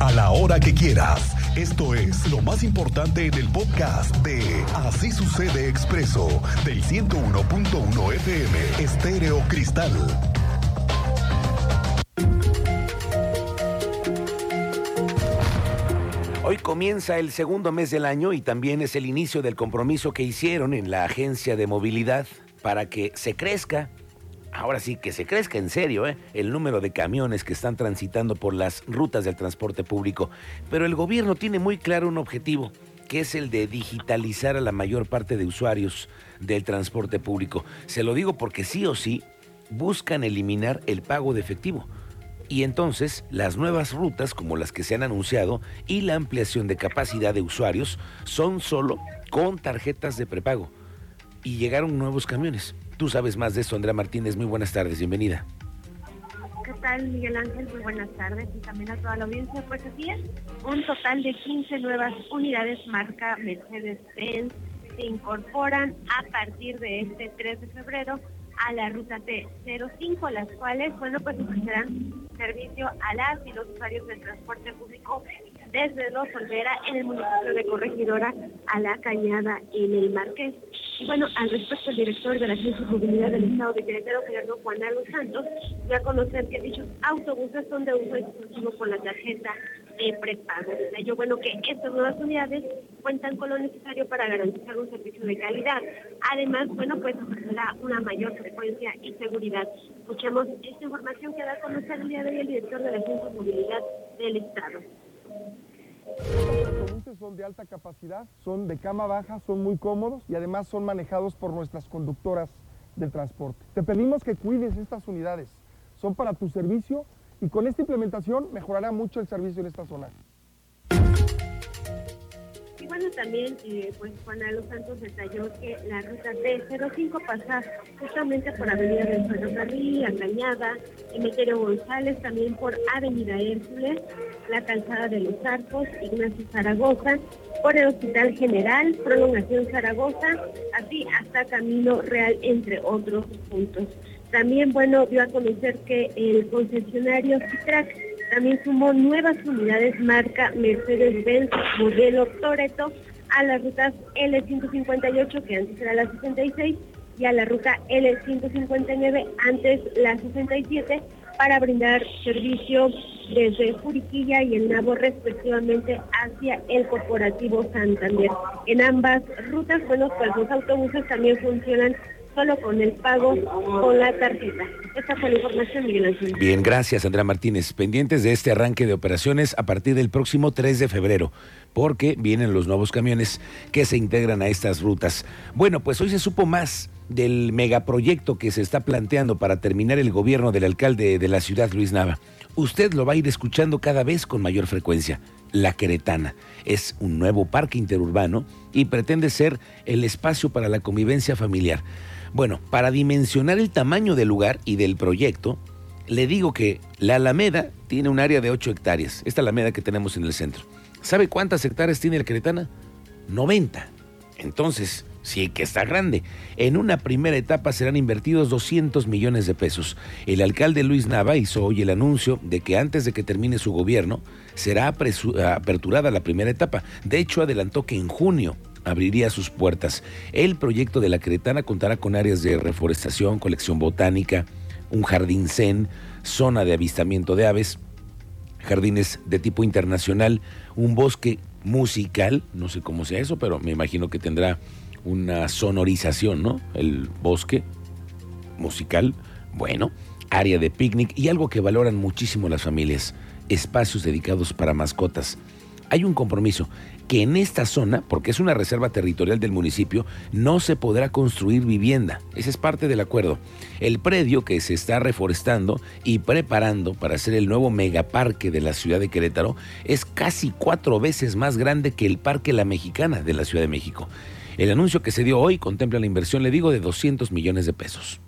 a la hora que quieras. Esto es lo más importante en el podcast de Así sucede expreso del 101.1 FM Estéreo Cristal. Hoy comienza el segundo mes del año y también es el inicio del compromiso que hicieron en la agencia de movilidad para que se crezca ahora sí que se crezca en serio ¿eh? el número de camiones que están transitando por las rutas del transporte público. Pero el gobierno tiene muy claro un objetivo, que es el de digitalizar a la mayor parte de usuarios del transporte público. Se lo digo porque sí o sí buscan eliminar el pago de efectivo. Y entonces las nuevas rutas como las que se han anunciado y la ampliación de capacidad de usuarios son solo con tarjetas de prepago. Y llegaron nuevos camiones. Tú sabes más de eso, Andrea Martínez. Muy buenas tardes, bienvenida. ¿Qué tal, Miguel Ángel? Muy buenas tardes y también a toda la audiencia. Pues así es, un total de 15 nuevas unidades marca Mercedes-Benz se incorporan a partir de este 3 de febrero a la ruta T05, las cuales, bueno, pues ofrecerán servicio a las y los usuarios del transporte público desde Los Olvera en el municipio de Corregidora a La Cañada en el Marqués. Y bueno, al respecto, el director de la Agencia de Movilidad del Estado de Querétaro, Gerardo Juan Carlos Santos, dio a conocer que dichos autobuses son de uso exclusivo con la tarjeta de prepago. Ello, bueno, que estas nuevas unidades cuentan con lo necesario para garantizar un servicio de calidad. Además, bueno, pues ofrecerá una mayor frecuencia y seguridad. Escuchemos esta información que da a conocer el día de hoy el director de la Agencia de Movilidad del Estado. Los autobuses son de alta capacidad, son de cama baja, son muy cómodos y además son manejados por nuestras conductoras del transporte. Te pedimos que cuides estas unidades, son para tu servicio y con esta implementación mejorará mucho el servicio en esta zona. Bueno, también eh, pues Juan Carlos Santos detalló que la ruta D05 pasa justamente por Avenida del Ferrocarril, La Cañada, Emeterio González, también por Avenida Hércules, la calzada de los Arcos, Ignacio Zaragoza, por el Hospital General, Prolongación Zaragoza, así hasta Camino Real, entre otros puntos. También, bueno, dio a conocer que el concesionario Citrac también sumó nuevas unidades marca Mercedes-Benz modelo Toreto a las rutas L158, que antes era la 66, y a la ruta L159, antes la 67, para brindar servicio desde Juriquilla y el Nabo respectivamente hacia el Corporativo Santander. En ambas rutas, bueno, pues los autobuses también funcionan solo con el pago con la tarjeta. Esta fue la información, Miguel Ángel. Bien, gracias, Andrea Martínez. Pendientes de este arranque de operaciones a partir del próximo 3 de febrero, porque vienen los nuevos camiones que se integran a estas rutas. Bueno, pues hoy se supo más del megaproyecto que se está planteando para terminar el gobierno del alcalde de la ciudad, Luis Nava. Usted lo va a ir escuchando cada vez con mayor frecuencia. La Queretana es un nuevo parque interurbano y pretende ser el espacio para la convivencia familiar. Bueno, para dimensionar el tamaño del lugar y del proyecto, le digo que la Alameda tiene un área de 8 hectáreas, esta Alameda que tenemos en el centro. ¿Sabe cuántas hectáreas tiene la Queretana? 90. Entonces, sí que está grande. En una primera etapa serán invertidos 200 millones de pesos. El alcalde Luis Nava hizo hoy el anuncio de que antes de que termine su gobierno será aperturada la primera etapa. De hecho, adelantó que en junio abriría sus puertas. El proyecto de la Cretana contará con áreas de reforestación, colección botánica, un jardín zen, zona de avistamiento de aves, jardines de tipo internacional, un bosque musical, no sé cómo sea eso, pero me imagino que tendrá una sonorización, ¿no? El bosque musical, bueno, área de picnic y algo que valoran muchísimo las familias, espacios dedicados para mascotas. Hay un compromiso que en esta zona, porque es una reserva territorial del municipio, no se podrá construir vivienda. Ese es parte del acuerdo. El predio que se está reforestando y preparando para ser el nuevo megaparque de la ciudad de Querétaro es casi cuatro veces más grande que el Parque La Mexicana de la Ciudad de México. El anuncio que se dio hoy contempla la inversión, le digo, de 200 millones de pesos.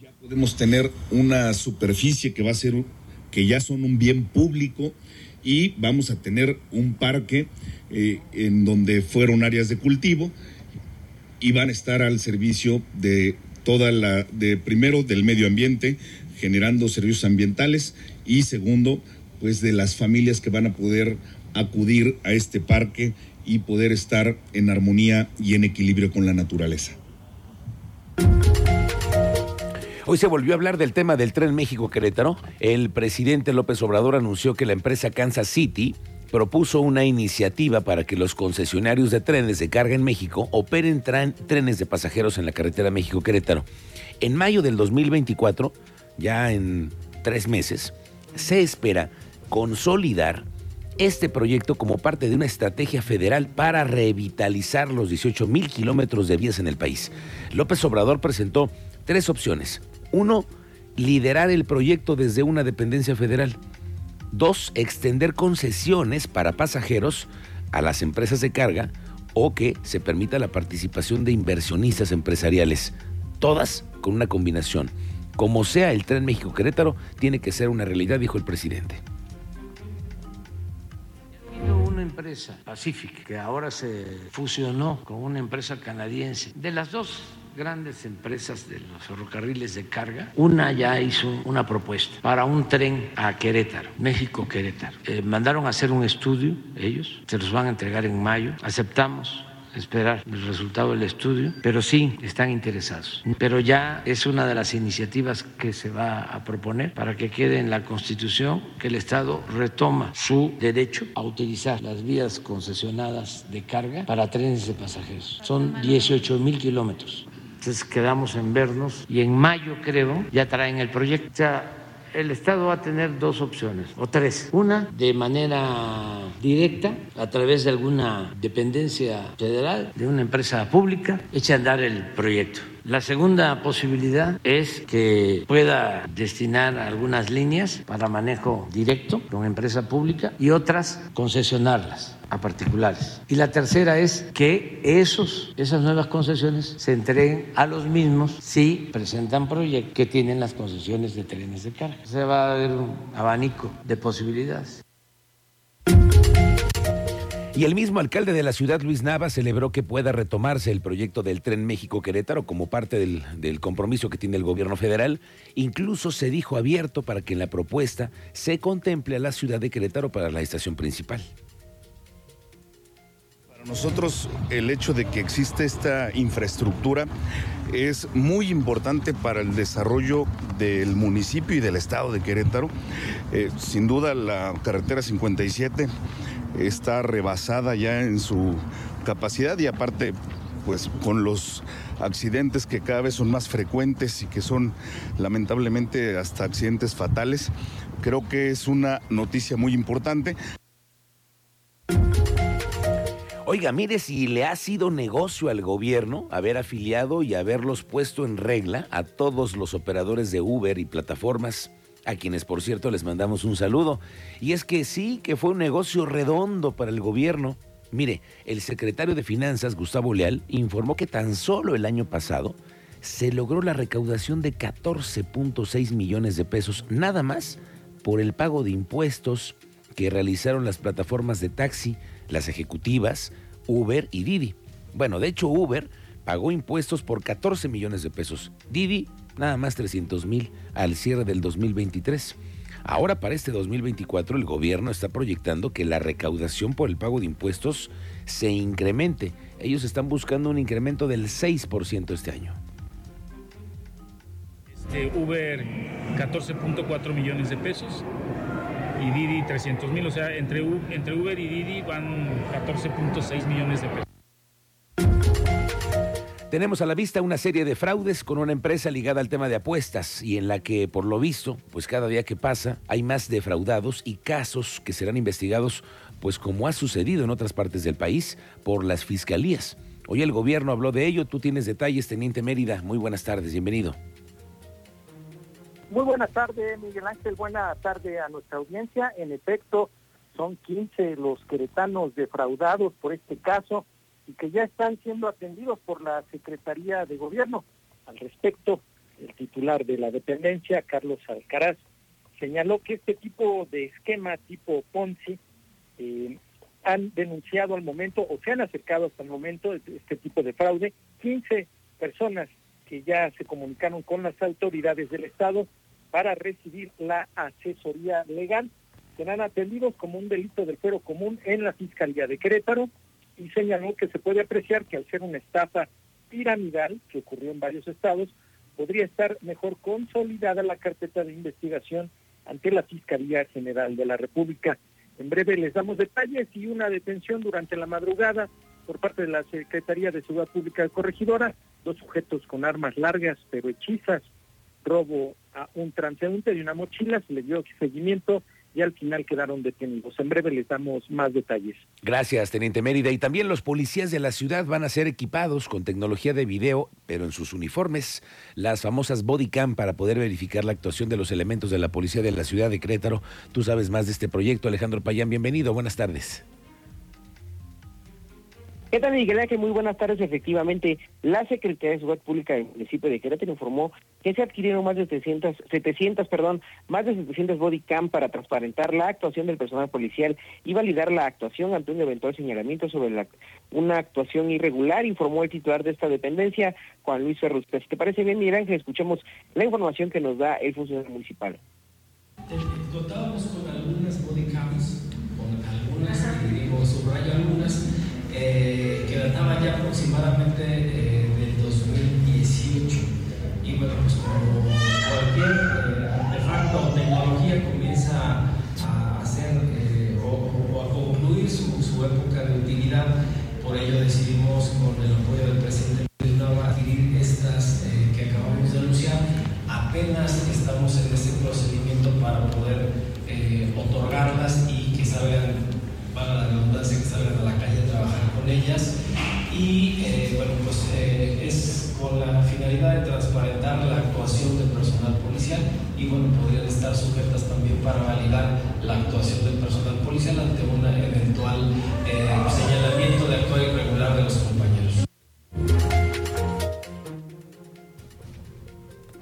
Ya podemos tener una superficie que va a ser, que ya son un bien público y vamos a tener un parque eh, en donde fueron áreas de cultivo y van a estar al servicio de toda la, de primero del medio ambiente, generando servicios ambientales y segundo, pues de las familias que van a poder acudir a este parque y poder estar en armonía y en equilibrio con la naturaleza. Hoy se volvió a hablar del tema del tren México-Querétaro. El presidente López Obrador anunció que la empresa Kansas City propuso una iniciativa para que los concesionarios de trenes de carga en México operen trenes de pasajeros en la carretera México-Querétaro. En mayo del 2024, ya en tres meses, se espera consolidar este proyecto como parte de una estrategia federal para revitalizar los 18 mil kilómetros de vías en el país. López Obrador presentó tres opciones. Uno, liderar el proyecto desde una dependencia federal. Dos, extender concesiones para pasajeros a las empresas de carga o que se permita la participación de inversionistas empresariales. Todas con una combinación. Como sea el tren México-Querétaro, tiene que ser una realidad, dijo el presidente una empresa, Pacific, que ahora se fusionó con una empresa canadiense. De las dos grandes empresas de los ferrocarriles de carga, una ya hizo una propuesta para un tren a Querétaro, México-Querétaro. Eh, mandaron a hacer un estudio ellos, se los van a entregar en mayo, aceptamos esperar el resultado del estudio, pero sí están interesados. Pero ya es una de las iniciativas que se va a proponer para que quede en la Constitución que el Estado retoma su derecho a utilizar las vías concesionadas de carga para trenes de pasajeros. Son 18 mil kilómetros. Entonces quedamos en vernos y en mayo creo ya traen el proyecto. O sea, el Estado va a tener dos opciones, o tres. Una, de manera directa, a través de alguna dependencia federal, de una empresa pública, eche a andar el proyecto. La segunda posibilidad es que pueda destinar algunas líneas para manejo directo con empresa pública y otras concesionarlas a particulares. Y la tercera es que esos, esas nuevas concesiones se entreguen a los mismos si presentan proyectos que tienen las concesiones de trenes de carga. Se va a ver un abanico de posibilidades. Y el mismo alcalde de la ciudad, Luis Nava, celebró que pueda retomarse el proyecto del tren México-Querétaro como parte del, del, compromiso que tiene el gobierno federal. Incluso se dijo abierto para que en la propuesta se contemple a la ciudad de Querétaro para la estación principal. Para nosotros el hecho de que existe esta infraestructura es muy importante para el desarrollo del municipio y del estado de Querétaro. Eh, sin duda la carretera 57 está rebasada ya en su capacidad y aparte pues con los accidentes que cada vez son más frecuentes y que son lamentablemente hasta accidentes fatales, creo que es una noticia muy importante. Oiga, mire si le ha sido negocio al gobierno haber afiliado y haberlos puesto en regla a todos los operadores de Uber y plataformas a quienes por cierto les mandamos un saludo. Y es que sí, que fue un negocio redondo para el gobierno. Mire, el secretario de Finanzas, Gustavo Leal, informó que tan solo el año pasado se logró la recaudación de 14.6 millones de pesos, nada más por el pago de impuestos que realizaron las plataformas de taxi, las ejecutivas, Uber y Didi. Bueno, de hecho Uber pagó impuestos por 14 millones de pesos. Didi nada más 300 mil al cierre del 2023. Ahora para este 2024 el gobierno está proyectando que la recaudación por el pago de impuestos se incremente. Ellos están buscando un incremento del 6% este año. Este, Uber 14.4 millones de pesos y Didi 300 mil, o sea, entre, entre Uber y Didi van 14.6 millones de pesos. Tenemos a la vista una serie de fraudes con una empresa ligada al tema de apuestas y en la que, por lo visto, pues cada día que pasa hay más defraudados y casos que serán investigados, pues como ha sucedido en otras partes del país, por las fiscalías. Hoy el gobierno habló de ello, tú tienes detalles, Teniente Mérida. Muy buenas tardes, bienvenido. Muy buenas tardes, Miguel Ángel. Buena tarde a nuestra audiencia. En efecto, son 15 los queretanos defraudados por este caso y que ya están siendo atendidos por la Secretaría de Gobierno. Al respecto, el titular de la dependencia, Carlos Alcaraz, señaló que este tipo de esquema tipo Ponzi eh, han denunciado al momento o se han acercado hasta el momento este tipo de fraude 15 personas que ya se comunicaron con las autoridades del Estado para recibir la asesoría legal. Serán atendidos como un delito del fuero común en la Fiscalía de Querétaro y señaló que se puede apreciar que al ser una estafa piramidal que ocurrió en varios estados, podría estar mejor consolidada la carpeta de investigación ante la Fiscalía General de la República. En breve les damos detalles y una detención durante la madrugada por parte de la Secretaría de Seguridad Pública de Corregidora, dos sujetos con armas largas pero hechizas, robo a un transeúnte de una mochila, se le dio seguimiento y al final quedaron detenidos. En breve les damos más detalles. Gracias, Teniente Mérida. Y también los policías de la ciudad van a ser equipados con tecnología de video, pero en sus uniformes, las famosas bodycam para poder verificar la actuación de los elementos de la policía de la ciudad de Crétaro. Tú sabes más de este proyecto, Alejandro Payán. Bienvenido, buenas tardes. ¿Qué tal, Miguel Ángel? Muy buenas tardes. Efectivamente, la Secretaría de Seguridad Pública del municipio de Querétaro informó que se adquirieron más de 700, 700, perdón, más de 700 bodycam para transparentar la actuación del personal policial y validar la actuación ante un eventual señalamiento sobre una actuación irregular, informó el titular de esta dependencia, Juan Luis Ferrusca. Si te parece bien, Miguel Ángel, escuchemos la información que nos da el funcionario municipal. Contábamos con algunas bodycams, con algunas, y digo, subrayo algunas, eh, que databa ya aproximadamente eh, del 2018. Y bueno, pues como cualquier eh, artefacto o tecnología comienza a hacer o, a concluir su, su, época de utilidad, por ello decidimos con el apoyo del presidente adquirir estas que acabamos de anunciar. Apenas estamos en este procedimiento para poder otorgarlas y que salgan, para la redundancia, que salgan a la calle a trabajar con y eh, bueno, pues eh, es con la finalidad de transparentar la actuación del personal policial y bueno, podrían estar sujetas también para validar la actuación del personal policial ante un eventual eh, señalamiento de actuar irregular de los compañeros.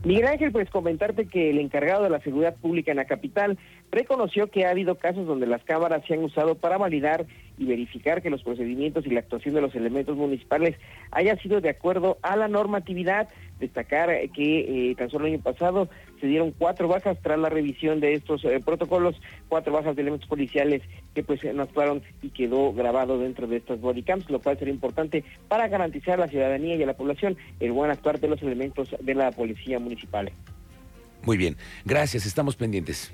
Miguel Ángel, pues comentarte que el encargado de la seguridad pública en la capital reconoció que ha habido casos donde las cámaras se han usado para validar y verificar que los procedimientos y la actuación de los elementos municipales haya sido de acuerdo a la normatividad. Destacar que eh, tan solo el año pasado se dieron cuatro bajas tras la revisión de estos eh, protocolos, cuatro bajas de elementos policiales que pues no actuaron y quedó grabado dentro de estas bodycams, lo cual sería importante para garantizar a la ciudadanía y a la población el buen actuar de los elementos de la policía municipal. Muy bien, gracias, estamos pendientes.